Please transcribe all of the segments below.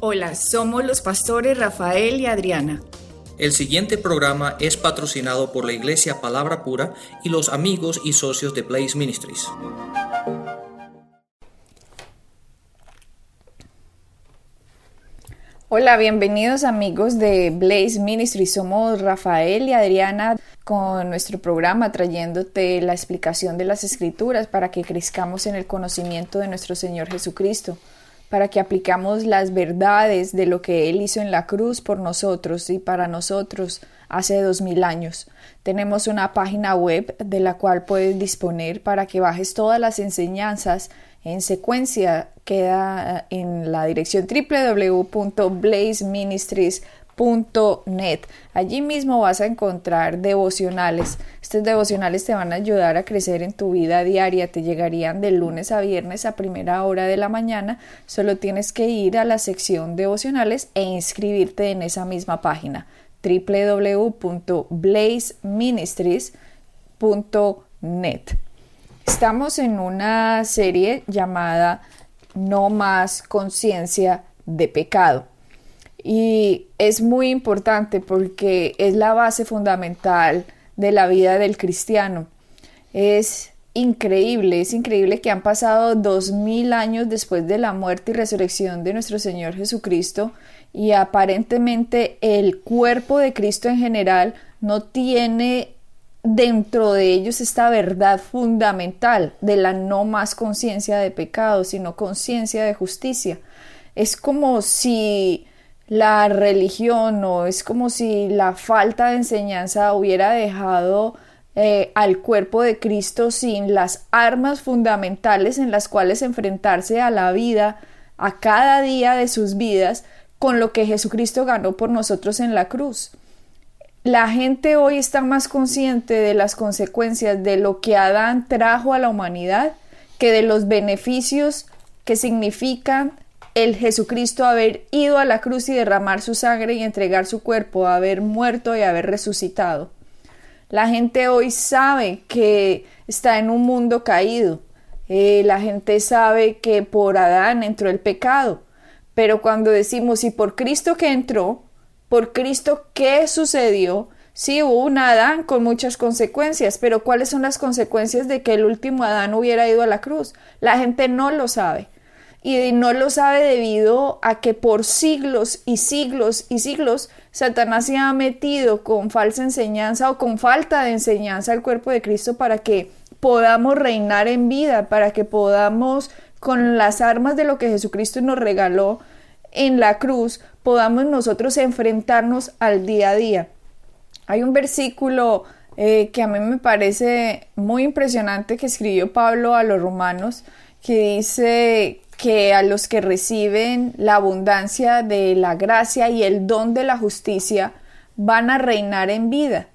Hola, somos los pastores Rafael y Adriana. El siguiente programa es patrocinado por la Iglesia Palabra Pura y los amigos y socios de Blaze Ministries. Hola, bienvenidos amigos de Blaze Ministries. Somos Rafael y Adriana con nuestro programa trayéndote la explicación de las escrituras para que crezcamos en el conocimiento de nuestro Señor Jesucristo para que aplicamos las verdades de lo que Él hizo en la cruz por nosotros y para nosotros hace dos mil años. Tenemos una página web de la cual puedes disponer para que bajes todas las enseñanzas en secuencia. Queda en la dirección www.blazeministries.com net. Allí mismo vas a encontrar devocionales. Estos devocionales te van a ayudar a crecer en tu vida diaria. Te llegarían de lunes a viernes a primera hora de la mañana. Solo tienes que ir a la sección devocionales e inscribirte en esa misma página www.blazeministries.net. Estamos en una serie llamada No más conciencia de pecado. Y es muy importante porque es la base fundamental de la vida del cristiano. Es increíble, es increíble que han pasado dos mil años después de la muerte y resurrección de nuestro Señor Jesucristo y aparentemente el cuerpo de Cristo en general no tiene dentro de ellos esta verdad fundamental de la no más conciencia de pecado, sino conciencia de justicia. Es como si la religión o es como si la falta de enseñanza hubiera dejado eh, al cuerpo de Cristo sin las armas fundamentales en las cuales enfrentarse a la vida, a cada día de sus vidas, con lo que Jesucristo ganó por nosotros en la cruz. La gente hoy está más consciente de las consecuencias de lo que Adán trajo a la humanidad que de los beneficios que significan el Jesucristo haber ido a la cruz y derramar su sangre y entregar su cuerpo, haber muerto y haber resucitado. La gente hoy sabe que está en un mundo caído. Eh, la gente sabe que por Adán entró el pecado. Pero cuando decimos, ¿y por Cristo que entró? ¿Por Cristo qué sucedió? Sí, hubo un Adán con muchas consecuencias, pero ¿cuáles son las consecuencias de que el último Adán hubiera ido a la cruz? La gente no lo sabe y no lo sabe debido a que por siglos y siglos y siglos Satanás se ha metido con falsa enseñanza o con falta de enseñanza al cuerpo de Cristo para que podamos reinar en vida, para que podamos con las armas de lo que Jesucristo nos regaló en la cruz, podamos nosotros enfrentarnos al día a día. Hay un versículo eh, que a mí me parece muy impresionante que escribió Pablo a los romanos, que dice que a los que reciben la abundancia de la gracia y el don de la justicia van a reinar en vida.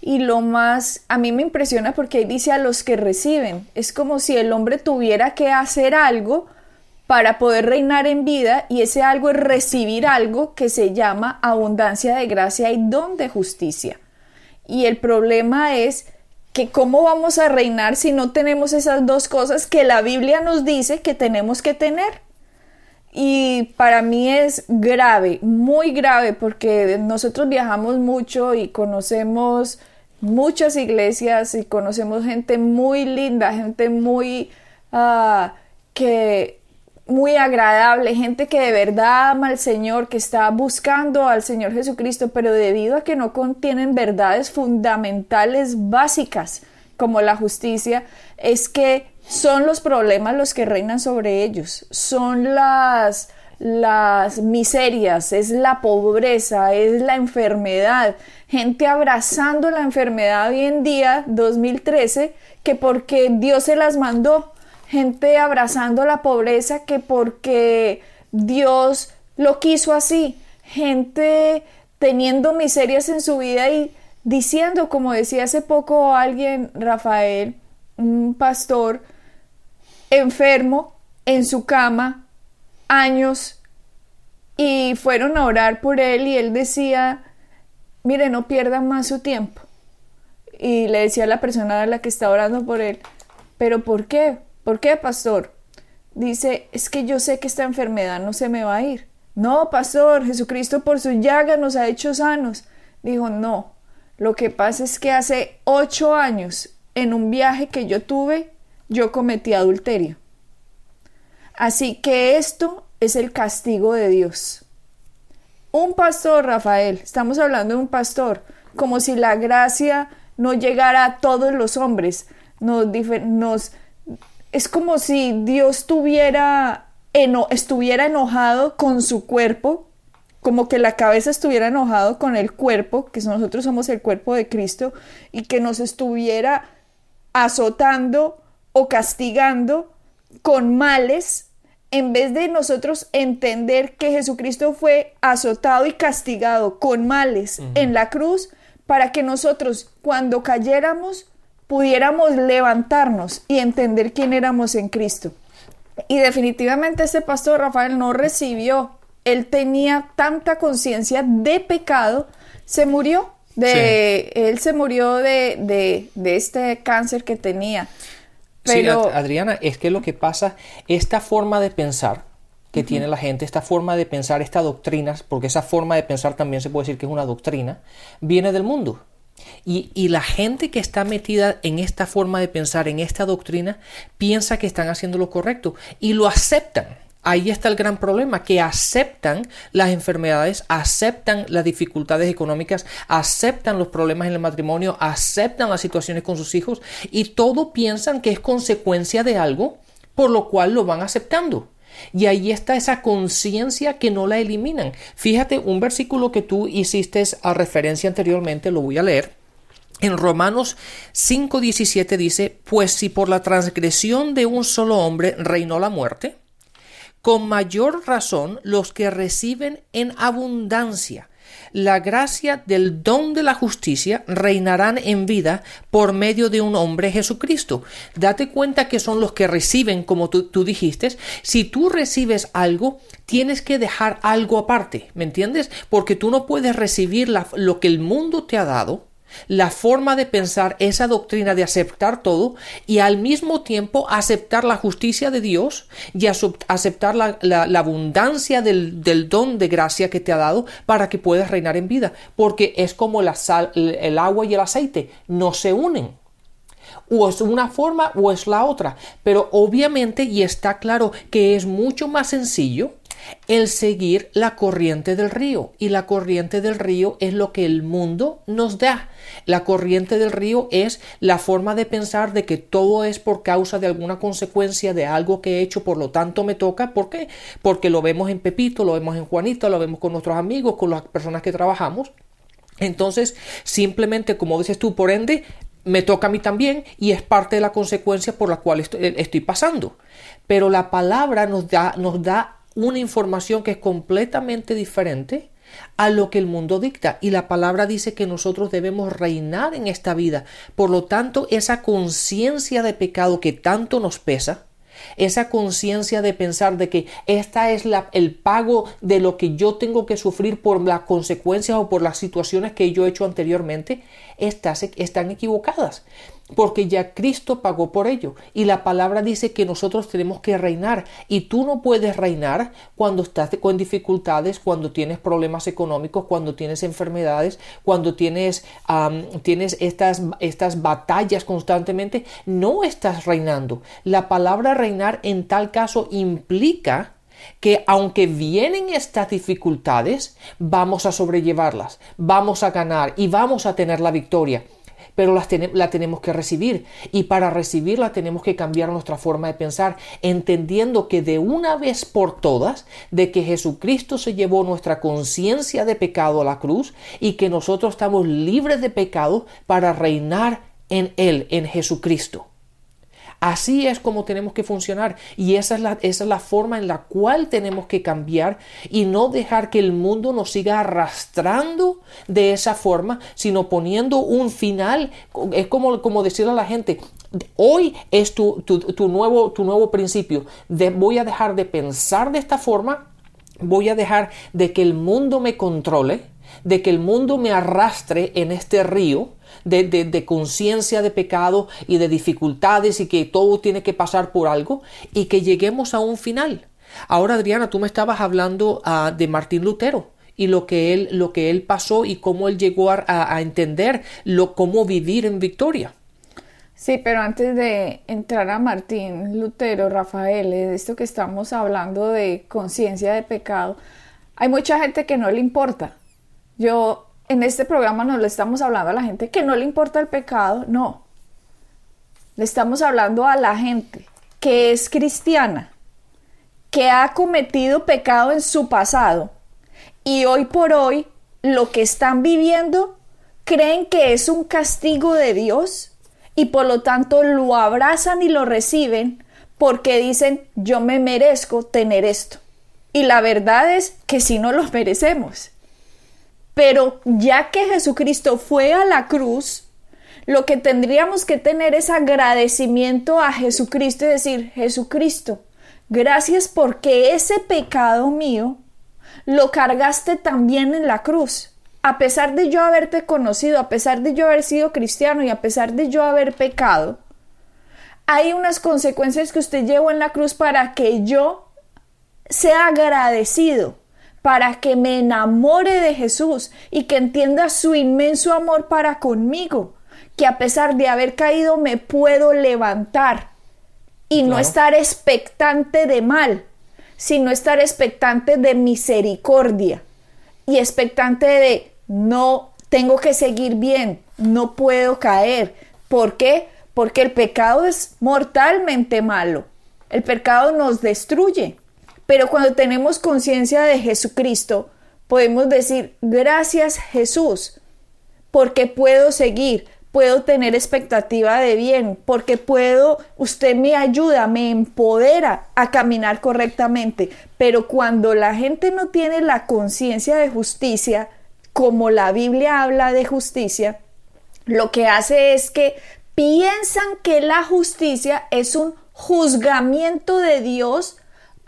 Y lo más, a mí me impresiona porque ahí dice a los que reciben. Es como si el hombre tuviera que hacer algo para poder reinar en vida y ese algo es recibir algo que se llama abundancia de gracia y don de justicia. Y el problema es que cómo vamos a reinar si no tenemos esas dos cosas que la Biblia nos dice que tenemos que tener. Y para mí es grave, muy grave, porque nosotros viajamos mucho y conocemos muchas iglesias y conocemos gente muy linda, gente muy uh, que muy agradable, gente que de verdad ama al Señor, que está buscando al Señor Jesucristo, pero debido a que no contienen verdades fundamentales básicas como la justicia, es que son los problemas los que reinan sobre ellos, son las las miserias, es la pobreza, es la enfermedad, gente abrazando la enfermedad hoy en día, 2013, que porque Dios se las mandó, gente abrazando la pobreza que porque Dios lo quiso así, gente teniendo miserias en su vida y diciendo, como decía hace poco alguien, Rafael, un pastor, enfermo en su cama, años, y fueron a orar por él y él decía, mire, no pierdan más su tiempo. Y le decía a la persona a la que está orando por él, pero ¿por qué? ¿Por qué, pastor? Dice, es que yo sé que esta enfermedad no se me va a ir. No, pastor, Jesucristo por su llaga nos ha hecho sanos. Dijo, no, lo que pasa es que hace ocho años, en un viaje que yo tuve, yo cometí adulterio. Así que esto es el castigo de Dios. Un pastor, Rafael, estamos hablando de un pastor, como si la gracia no llegara a todos los hombres. Nos, es como si Dios tuviera estuviera enojado con su cuerpo, como que la cabeza estuviera enojado con el cuerpo, que nosotros somos el cuerpo de Cristo, y que nos estuviera azotando o castigando con males, en vez de nosotros entender que Jesucristo fue azotado y castigado con males en la cruz, para que nosotros cuando cayéramos pudiéramos levantarnos y entender quién éramos en Cristo. Y definitivamente ese pastor Rafael no recibió, él tenía tanta conciencia de pecado, se murió, de, él se murió de, de, este cáncer que tenía. Pero... Sí, Adriana, es que lo que pasa, esta forma de pensar que tiene la gente, esta forma de pensar, esta doctrina, porque esa forma de pensar también se puede decir que es una doctrina, viene del mundo. Y, la gente que está metida en esta forma de pensar, en esta doctrina, piensa que están haciendo lo correcto y lo aceptan. Ahí está el gran problema, que aceptan las enfermedades, aceptan las dificultades económicas, aceptan los problemas en el matrimonio, aceptan las situaciones con sus hijos y todo piensan que es consecuencia de algo, por lo cual lo van aceptando. Y ahí está esa conciencia que no la eliminan. Fíjate, un versículo que tú hiciste a referencia anteriormente, lo voy a leer. En Romanos 5:17 dice, pues si por la transgresión de un solo hombre reinó la muerte, con mayor razón los que reciben en abundancia la gracia del don de la justicia reinarán en vida por medio de un hombre Jesucristo. Date cuenta que son los que reciben, como tú, dijiste. Si tú recibes algo, tienes que dejar algo aparte, ¿me entiendes? Porque tú no puedes recibir lo que el mundo te ha dado la forma de pensar esa doctrina de aceptar todo y al mismo tiempo aceptar la justicia de Dios y aceptar la, abundancia del, don de gracia que te ha dado para que puedas reinar en vida. Porque es como la el agua y el aceite, no se unen. O es una forma o es la otra. Pero obviamente, y está claro que es mucho más sencillo el seguir la corriente del río. Y la corriente del río es lo que el mundo nos da. La corriente del río es la forma de pensar de que todo es por causa de alguna consecuencia de algo que he hecho, por lo tanto me toca. ¿Por qué? Porque lo vemos en Pepito, lo vemos en Juanito, lo vemos con nuestros amigos, con las personas que trabajamos. Entonces, simplemente, como dices tú, por ende, me toca a mí también y es parte de la consecuencia por la cual estoy, estoy pasando. Pero la palabra nos da, nos da una información que es completamente diferente a lo que el mundo dicta. Y la palabra dice que nosotros debemos reinar en esta vida. Por lo tanto, esa conciencia de pecado que tanto nos pesa, esa conciencia de pensar de que esta es la, el pago de lo que yo tengo que sufrir por las consecuencias o por las situaciones que yo he hecho anteriormente, están equivocadas porque ya Cristo pagó por ello. Y la palabra dice que nosotros tenemos que reinar. Y tú no puedes reinar cuando estás con dificultades, cuando tienes problemas económicos, cuando tienes enfermedades, cuando tienes, tienes estas, estas batallas constantemente. No estás reinando. La palabra reinar en tal caso implica que aunque vienen estas dificultades, vamos a sobrellevarlas, vamos a ganar y vamos a tener la victoria pero la tenemos que recibir y para recibirla tenemos que cambiar nuestra forma de pensar, entendiendo que de una vez por todas, de que Jesucristo se llevó nuestra conciencia de pecado a la cruz y que nosotros estamos libres de pecado para reinar en Él, en Jesucristo. Así es como tenemos que funcionar y esa es, la, esa es la forma en la cual tenemos que cambiar y no dejar que el mundo nos siga arrastrando de esa forma, sino poniendo un final. Es como, como decirle a la gente, hoy es tu, nuevo, tu nuevo principio. voy a dejar de pensar de esta forma, voy a dejar de que el mundo me controle, de que el mundo me arrastre en este río de, conciencia de pecado y de dificultades y que todo tiene que pasar por algo y que lleguemos a un final. Ahora, Adriana, tú me estabas hablando ah, de Martín Lutero y lo que él, lo que él pasó y cómo él llegó a, entender lo, cómo vivir en victoria. Sí, pero antes de entrar a Martín Lutero, Rafael, de esto que estamos hablando de conciencia de pecado, hay mucha gente que no le importa. Yo en este programa no le estamos hablando a la gente que no le importa el pecado, no. Le estamos hablando a la gente que es cristiana, que ha cometido pecado en su pasado y hoy por hoy lo que están viviendo creen que es un castigo de Dios y por lo tanto lo abrazan y lo reciben porque dicen yo me merezco tener esto. Y la verdad es que si no lo merecemos. Pero ya que Jesucristo fue a la cruz, lo que tendríamos que tener es agradecimiento a Jesucristo y decir, Jesucristo, gracias porque ese pecado mío lo cargaste también en la cruz. A pesar de yo haberte conocido, a pesar de yo haber sido cristiano y a pesar de yo haber pecado, hay unas consecuencias que usted llevó en la cruz para que yo sea agradecido, para que me enamore de Jesús y que entienda su inmenso amor para conmigo, que a pesar de haber caído me puedo levantar y no estar expectante de mal, sino estar expectante de misericordia y expectante de no tengo que seguir bien, no puedo caer. ¿Por qué? Porque el pecado es mortalmente malo. El pecado nos destruye. Pero cuando tenemos conciencia de Jesucristo, podemos decir, gracias Jesús, porque puedo seguir, puedo tener expectativa de bien, porque puedo, usted me ayuda, me empodera a caminar correctamente. Pero cuando la gente no tiene la conciencia de justicia, como la Biblia habla de justicia, lo que hace es que piensan que la justicia es un juzgamiento de Dios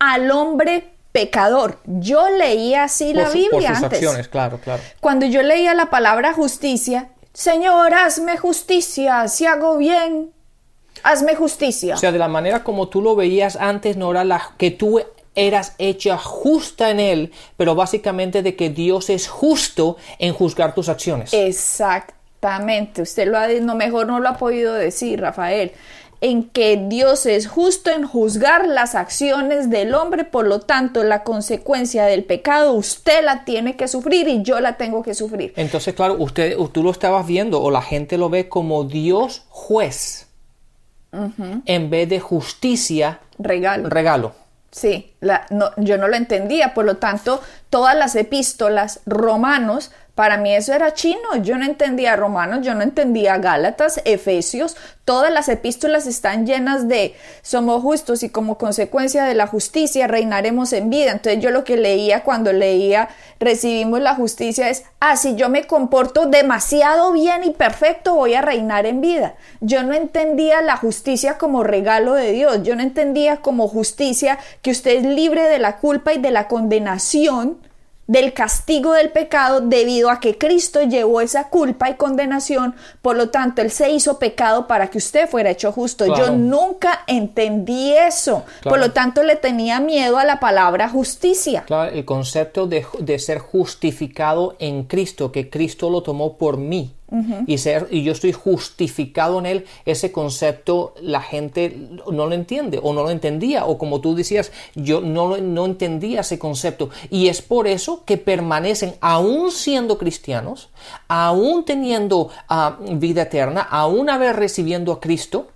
al hombre pecador. Yo leía así la Biblia por Acciones, claro, claro. Cuando yo leía la palabra justicia, Señor, hazme justicia, si hago bien, hazme justicia. O sea, de la manera como tú lo veías antes, no era la que tú eras hecha justa en él, pero básicamente de que Dios es justo en juzgar tus acciones. Exactamente, usted lo ha no mejor no lo ha podido decir, Rafael en que Dios es justo en juzgar las acciones del hombre, por lo tanto la consecuencia del pecado usted la tiene que sufrir y yo la tengo que sufrir. Entonces, claro, usted, tú lo estabas viendo o la gente lo ve como Dios juez en vez de justicia regalo. regalo. Sí, la, no, yo no lo entendía, por lo tanto, todas las epístolas romanos para mí eso era chino, yo no entendía romanos, yo no entendía Gálatas, Efesios, todas las epístolas están llenas de somos justos y como consecuencia de la justicia reinaremos en vida. Entonces yo lo que leía cuando leía recibimos la justicia es, ah, si yo me comporto demasiado bien y perfecto voy a reinar en vida. Yo no entendía la justicia como regalo de Dios, yo no entendía como justicia que usted es libre de la culpa y de la condenación del castigo del pecado debido a que Cristo llevó esa culpa y condenación, por lo tanto Él se hizo pecado para que usted fuera hecho justo. Yo nunca entendí eso, por lo tanto le tenía miedo a la palabra justicia. Claro, el concepto de, de ser justificado en Cristo, que Cristo lo tomó por mí y, ser, y yo estoy justificado en él, ese concepto la gente no lo entiende o no lo entendía o como tú decías, yo no, no entendía ese concepto. Y es por eso que permanecen aún siendo cristianos, aún teniendo ah, vida eterna, aún haber recibiendo a Cristo,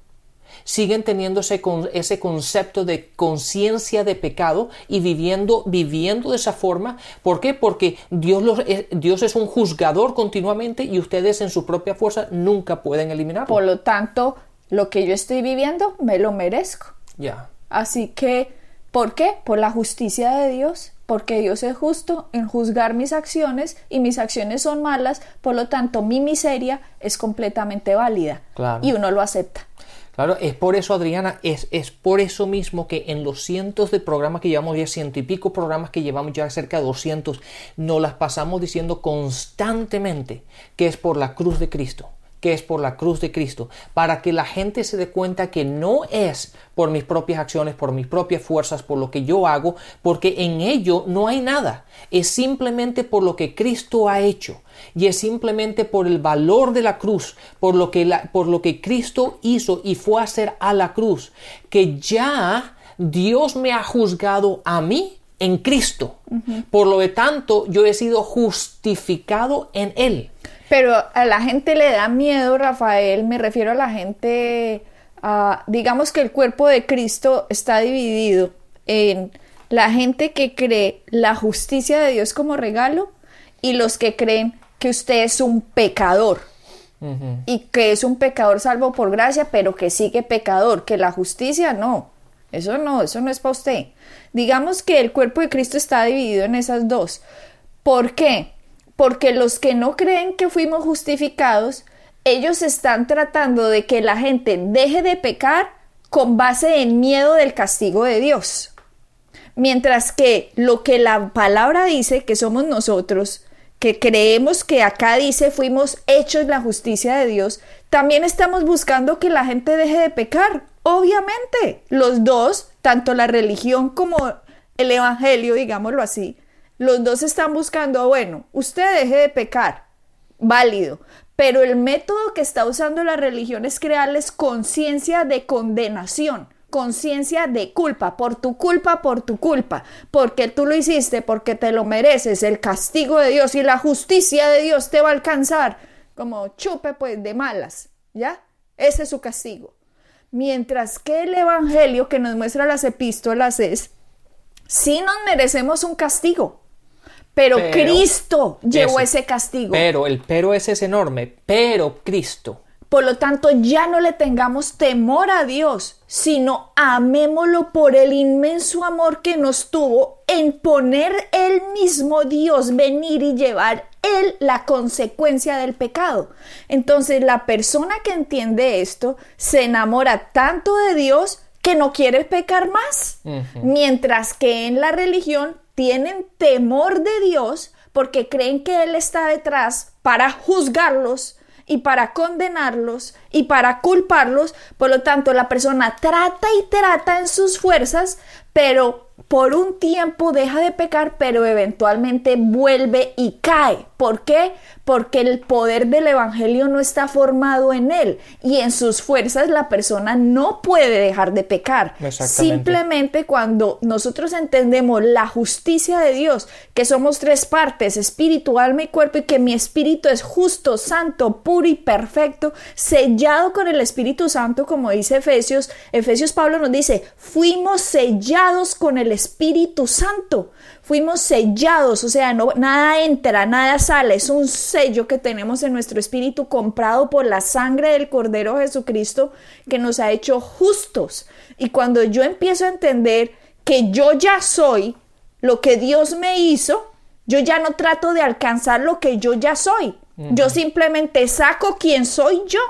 siguen teniendo ese, ese concepto de conciencia de pecado y viviendo, viviendo de esa forma. ¿Por qué? Porque Dios, los, Dios es un juzgador continuamente y ustedes en su propia fuerza nunca pueden eliminarlo. Por lo tanto, lo que yo estoy viviendo me lo merezco. Ya. Así que, ¿por qué? Por la justicia de Dios porque Dios es justo en juzgar mis acciones y mis acciones son malas, por lo tanto mi miseria es completamente válida y uno lo acepta. Claro, es por eso, Adriana, es, es por eso mismo que en los cientos de programas que llevamos ya, ciento y pico programas que llevamos ya cerca de 200, nos las pasamos diciendo constantemente que es por la cruz de Cristo que es por la cruz de Cristo, para que la gente se dé cuenta que no es por mis propias acciones, por mis propias fuerzas, por lo que yo hago, porque en ello no hay nada, es simplemente por lo que Cristo ha hecho y es simplemente por el valor de la cruz, por lo que, por lo que Cristo hizo y fue a hacer a la cruz, que ya Dios me ha juzgado a mí en Cristo. Por lo de tanto, yo he sido justificado en Él. Pero a la gente le da miedo, Rafael, me refiero a la gente, digamos que el cuerpo de Cristo está dividido en la gente que cree la justicia de Dios como regalo y los que creen que usted es un pecador y que es un pecador salvo por gracia, pero que sigue pecador, que la justicia no. Eso no, eso no es para usted. Digamos que el cuerpo de Cristo está dividido en esas dos. ¿Por qué? Porque los que no creen que fuimos justificados, ellos están tratando de que la gente deje de pecar con base en miedo del castigo de Dios. Mientras que lo que la palabra dice, que somos nosotros, que creemos que acá dice fuimos hechos la justicia de Dios, también estamos buscando que la gente deje de pecar. Obviamente, los dos, tanto la religión como el evangelio, digámoslo así, los dos están buscando, bueno, usted deje de pecar, válido, pero el método que está usando la religión es crearles conciencia de condenación, conciencia de culpa, por tu culpa, por tu culpa, porque tú lo hiciste, porque te lo mereces, el castigo de Dios y la justicia de Dios te va a alcanzar, como chupe pues de malas, ¿ya? Ese es su castigo. Mientras que el Evangelio que nos muestra las epístolas es, sí nos merecemos un castigo, pero, Cristo llevó ese, castigo. Pero el pero ese es enorme, pero Cristo. Por lo tanto, ya no le tengamos temor a Dios, sino amémoslo por el inmenso amor que nos tuvo en poner el mismo Dios, venir y llevar él la consecuencia del pecado. Entonces la persona que entiende esto se enamora tanto de Dios que no quiere pecar más, mientras que en la religión tienen temor de Dios porque creen que Él está detrás para juzgarlos y para condenarlos y para culparlos. Por lo tanto, la persona trata y trata en sus fuerzas, pero por un tiempo deja de pecar, pero eventualmente vuelve y cae. ¿Por qué? Porque el poder del Evangelio no está formado en él y en sus fuerzas la persona no puede dejar de pecar. Simplemente cuando nosotros entendemos la justicia de Dios, que somos tres partes, espíritu, alma y cuerpo, y que mi espíritu es justo, santo, puro y perfecto, sellado con el Espíritu Santo, como dice Efesios, Efesios Pablo nos dice, fuimos sellados con el Espíritu Santo. Fuimos sellados, o sea, no, nada entra, nada sale. Es un sello que tenemos en nuestro espíritu comprado por la sangre del Cordero Jesucristo que nos ha hecho justos. Y cuando yo empiezo a entender que yo ya soy lo que Dios me hizo, yo ya no trato de alcanzar lo que yo ya soy. Yo simplemente saco quién soy yo.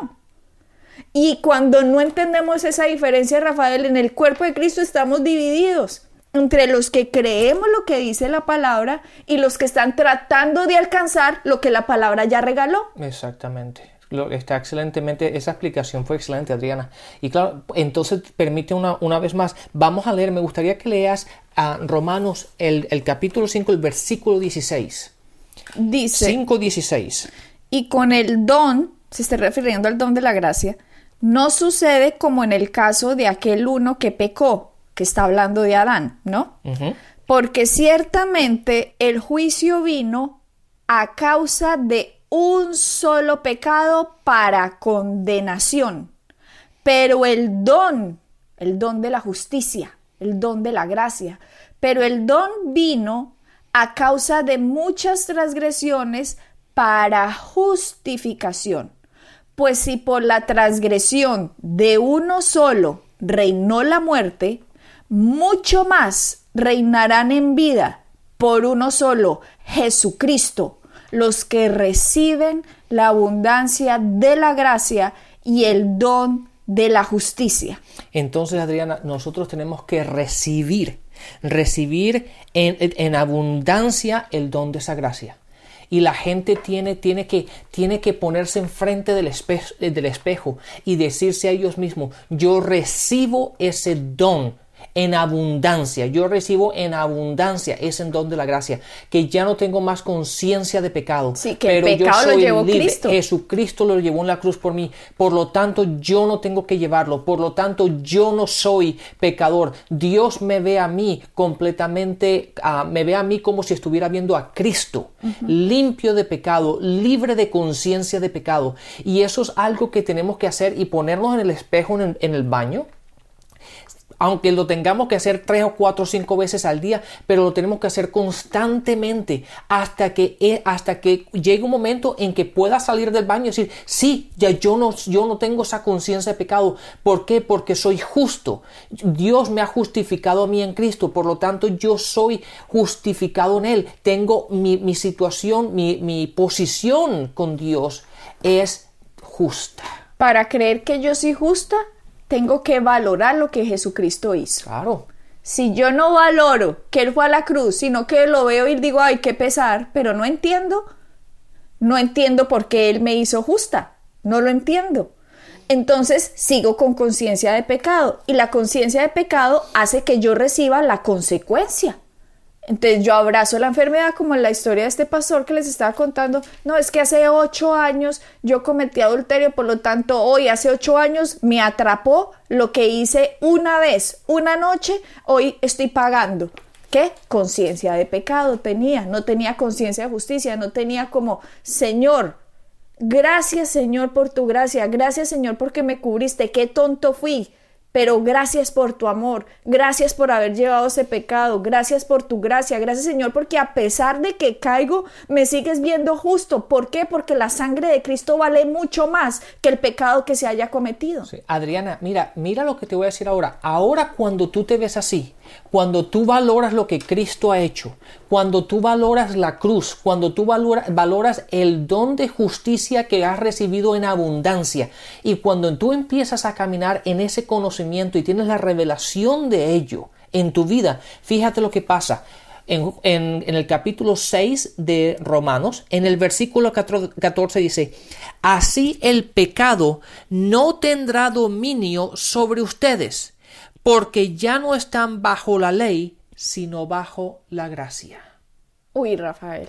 Y cuando no entendemos esa diferencia, Rafael, en el cuerpo de Cristo estamos divididos entre los que creemos lo que dice la palabra y los que están tratando de alcanzar lo que la palabra ya regaló. Exactamente. Lo, está excelentemente, esa explicación fue excelente, Adriana. Y claro, entonces permite una, una vez más, vamos a leer, me gustaría que leas a Romanos el, el capítulo 5, el versículo 16. Dice 5.16. Y con el don, se está refiriendo al don de la gracia, no sucede como en el caso de aquel uno que pecó que está hablando de Adán, ¿no? Porque ciertamente el juicio vino a causa de un solo pecado para condenación, pero el don, el don de la justicia, el don de la gracia, pero el don vino a causa de muchas transgresiones para justificación. Pues si por la transgresión de uno solo reinó la muerte, mucho más reinarán en vida por uno solo, Jesucristo, los que reciben la abundancia de la gracia y el don de la justicia. Entonces, Adriana, nosotros tenemos que recibir, recibir en, en abundancia el don de esa gracia. y la gente tiene, tiene, que, tiene que ponerse enfrente del espejo, del espejo y decirse a ellos mismos, yo recibo ese don en abundancia. Yo recibo en abundancia ese don de la gracia, que ya no tengo más conciencia de pecado. Sí, que pero el pecado yo soy lo llevó libre. Cristo. Jesucristo lo llevó en la cruz por mí. Por lo tanto, yo no tengo que llevarlo. Por lo tanto, yo no soy pecador. Dios me ve a mí completamente, uh, me ve a mí como si estuviera viendo a Cristo, limpio de pecado, libre de conciencia de pecado. Y eso es algo que tenemos que hacer y ponernos en el espejo en en el baño aunque lo tengamos que hacer tres o cuatro o cinco veces al día, pero lo tenemos que hacer constantemente hasta que, eh, hasta que llegue un momento en que pueda salir del baño y decir, sí, ya yo no, yo no tengo esa conciencia de pecado. ¿Por qué? Porque soy justo. Dios me ha justificado a mí en Cristo, por lo tanto yo soy justificado en Él. Tengo mi, mi situación, mi, mi posición con Dios es justa. Para creer que yo soy justa, tengo que valorar lo que Jesucristo hizo. Claro. Si yo no valoro que Él fue a la cruz, sino que lo veo y digo, ay, qué pesar, pero no entiendo, no entiendo por qué Él me hizo justa, no lo entiendo. Entonces sigo con conciencia de pecado y la conciencia de pecado hace que yo reciba la consecuencia. Entonces yo abrazo la enfermedad como en la historia de este pastor que les estaba contando. No, es que hace ocho años yo cometí adulterio, por lo tanto hoy, hace ocho años, me atrapó lo que hice una vez, una noche, hoy estoy pagando. ¿Qué? Conciencia de pecado tenía, no tenía conciencia de justicia, no tenía como, Señor, gracias Señor por tu gracia, gracias Señor porque me cubriste, qué tonto fui pero gracias por tu amor, gracias por haber llevado ese pecado, gracias por tu gracia, gracias Señor, porque a pesar de que caigo, me sigues viendo justo. ¿Por qué? Porque la sangre de Cristo vale mucho más que el pecado que se haya cometido. Adriana, mira, mira lo que te voy a decir ahora. Ahora cuando tú te ves así, cuando tú valoras lo que Cristo ha hecho, cuando tú valoras la cruz, cuando tú valoras el don de justicia que has recibido en abundancia y cuando tú empiezas a caminar en ese conocimiento y tienes la revelación de ello en tu vida, fíjate lo que pasa. En, en, el capítulo 6 de Romanos, en el versículo 14 dice, así el pecado no tendrá dominio sobre ustedes porque ya no están bajo la ley, sino bajo la gracia. Uy, Rafael.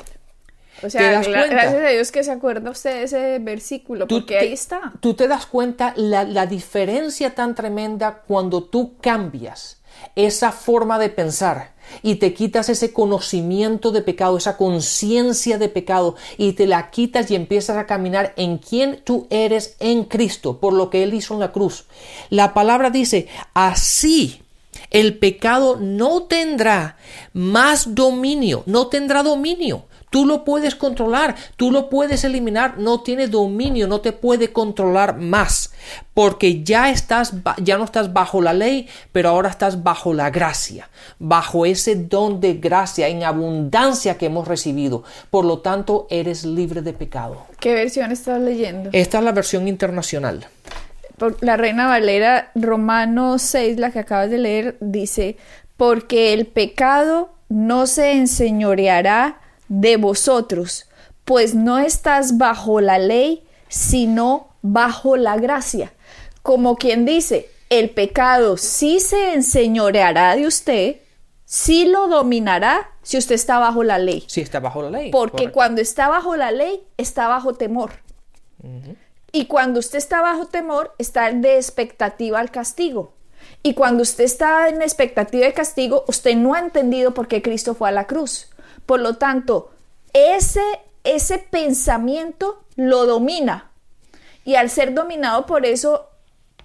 O sea, gracias a Dios que se acuerda usted de ese versículo, porque ahí está. Tú te das cuenta la, la diferencia tan tremenda cuando tú cambias esa forma de pensar y te quitas ese conocimiento de pecado, esa conciencia de pecado y te la quitas y empiezas a caminar en quien tú eres en Cristo, por lo que Él hizo en la cruz. La palabra dice, así el pecado no tendrá más dominio, no tendrá dominio. Tú lo puedes controlar, tú lo puedes eliminar, no tiene dominio, no te puede controlar más, porque ya estás ya no estás bajo la ley, pero ahora estás bajo la gracia, bajo ese don de gracia en abundancia que hemos recibido. Por lo tanto, eres libre de pecado. ¿Qué versión estás leyendo? Esta es la versión internacional. La Reina Valera, Romano 6, la que acabas de leer, dice, porque el pecado no se enseñoreará de vosotros, pues no estás bajo la ley, sino bajo la gracia. Como quien dice, el pecado sí se enseñoreará de usted, sí lo dominará si usted está bajo la ley. Si está bajo la ley. Porque cuando está bajo la ley, está bajo temor. Y cuando usted está bajo temor, está de expectativa al castigo. Y cuando usted está en expectativa de castigo, usted no ha entendido por qué Cristo fue a la cruz. Por lo tanto, ese, ese pensamiento lo domina. Y al ser dominado por eso,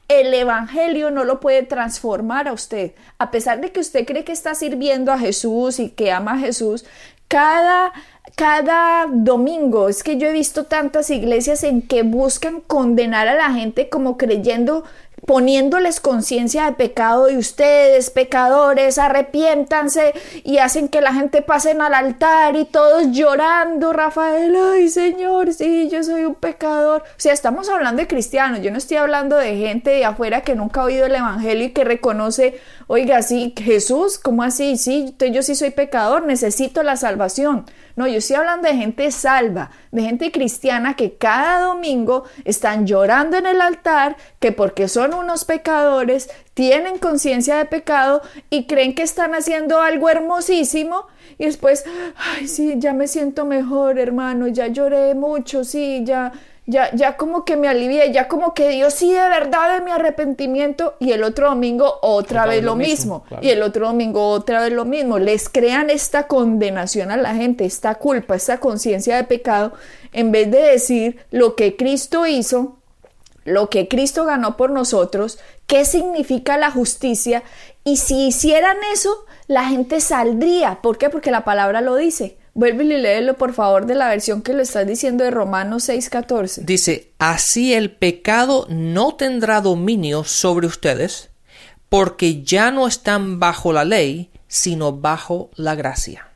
el Evangelio no lo puede transformar a usted. A pesar de que usted cree que está sirviendo a Jesús y que ama a Jesús, cada, cada domingo, es que yo he visto tantas iglesias en que buscan condenar a la gente como creyendo poniéndoles conciencia de pecado de ustedes, pecadores, arrepiéntanse y hacen que la gente pasen al altar y todos llorando, Rafael, ay Señor, sí, yo soy un pecador. O sea, estamos hablando de cristianos, yo no estoy hablando de gente de afuera que nunca ha oído el Evangelio y que reconoce oiga, sí, Jesús, ¿cómo así? Sí, yo sí soy pecador, necesito la salvación. No, yo estoy hablando de gente salva, de gente cristiana que cada domingo están llorando en el altar, que porque son unos pecadores, tienen conciencia de pecado y creen que están haciendo algo hermosísimo y después, ay, sí, ya me siento mejor, hermano, ya lloré mucho, sí, ya, ya, ya como que me alivié, ya como que Dios sí de verdad de mi arrepentimiento y el otro domingo otra, vez lo mismo, y el otro domingo otra vez lo mismo. Les crean esta condenación a la gente, esta culpa, esta conciencia de pecado, en vez de decir lo que Cristo hizo, lo que Cristo ganó por nosotros, qué significa la justicia y si hicieran eso, la gente saldría. ¿Por qué? Porque la palabra lo dice. Vuelve y léelo, por favor, de la versión que lo estás diciendo de Romanos 6:14. Dice, así el pecado no tendrá dominio sobre ustedes, porque ya no están bajo la ley, sino bajo la gracia.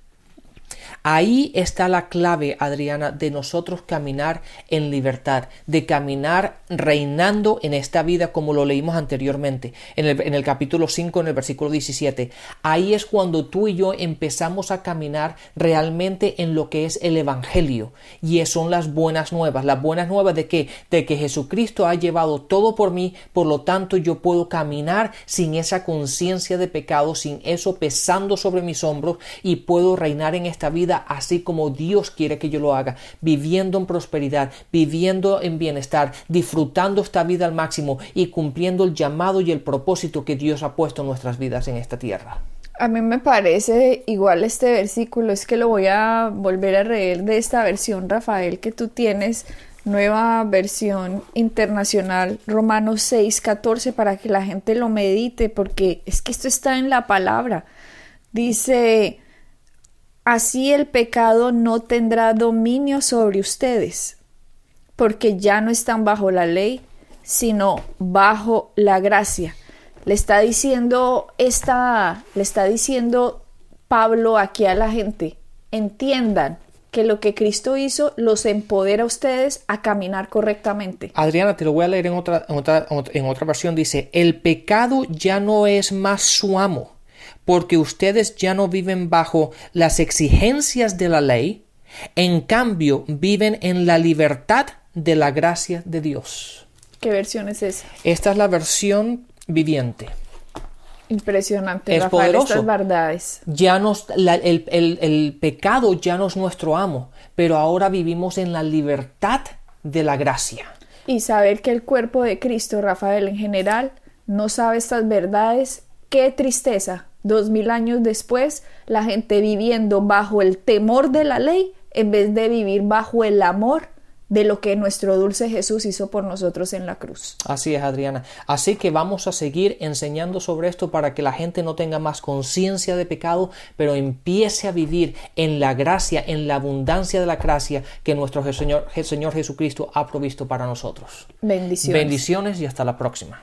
Ahí está la clave, Adriana, de nosotros caminar en libertad, de caminar reinando en esta vida como lo leímos anteriormente, en el, capítulo 5, en el versículo 17. Ahí es cuando tú y yo empezamos a caminar realmente en lo que es el Evangelio. Y son las buenas nuevas. Las buenas nuevas de que, de que Jesucristo ha llevado todo por mí, por lo tanto yo puedo caminar sin esa conciencia de pecado, sin eso pesando sobre mis hombros y puedo reinar en esta vida así como Dios quiere que yo lo haga, viviendo en prosperidad, viviendo en bienestar, disfrutando esta vida al máximo y cumpliendo el llamado y el propósito que Dios ha puesto en nuestras vidas en esta tierra. A mí me parece igual este versículo, es que lo voy a volver a leer de esta versión, Rafael, que tú tienes, nueva versión internacional, Romanos 6, 14, para que la gente lo medite, porque es que esto está en la palabra. Dice, Así el pecado no tendrá dominio sobre ustedes, porque ya no están bajo la ley, sino bajo la gracia. Le está diciendo esta, le está diciendo Pablo aquí a la gente, entiendan que lo que Cristo hizo los empodera a ustedes a caminar correctamente. Adriana, te lo voy a leer en otra, en otra, en otra versión. Dice, el pecado ya no es más su amo porque ustedes ya no viven bajo las exigencias de la ley, en cambio viven en la libertad de la gracia de Dios. ¿Qué versión es esa? Esta es la versión viviente. Impresionante, es poderoso. estas verdades. Ya nos, el, el pecado ya no es nuestro amo, pero ahora vivimos en la libertad de la gracia. Y saber que el cuerpo de Cristo, Rafael en general, no sabe estas verdades, qué tristeza dos mil años después, la gente viviendo bajo el temor de la ley en vez de vivir bajo el amor de lo que nuestro dulce Jesús hizo por nosotros en la cruz. Así es, Adriana. Así que vamos a seguir enseñando sobre esto para que la gente no tenga más conciencia de pecado, pero empiece a vivir en la gracia, en la abundancia de la gracia que nuestro Señor, Señor Jesucristo ha provisto para nosotros. Bendiciones. Bendiciones y hasta la próxima.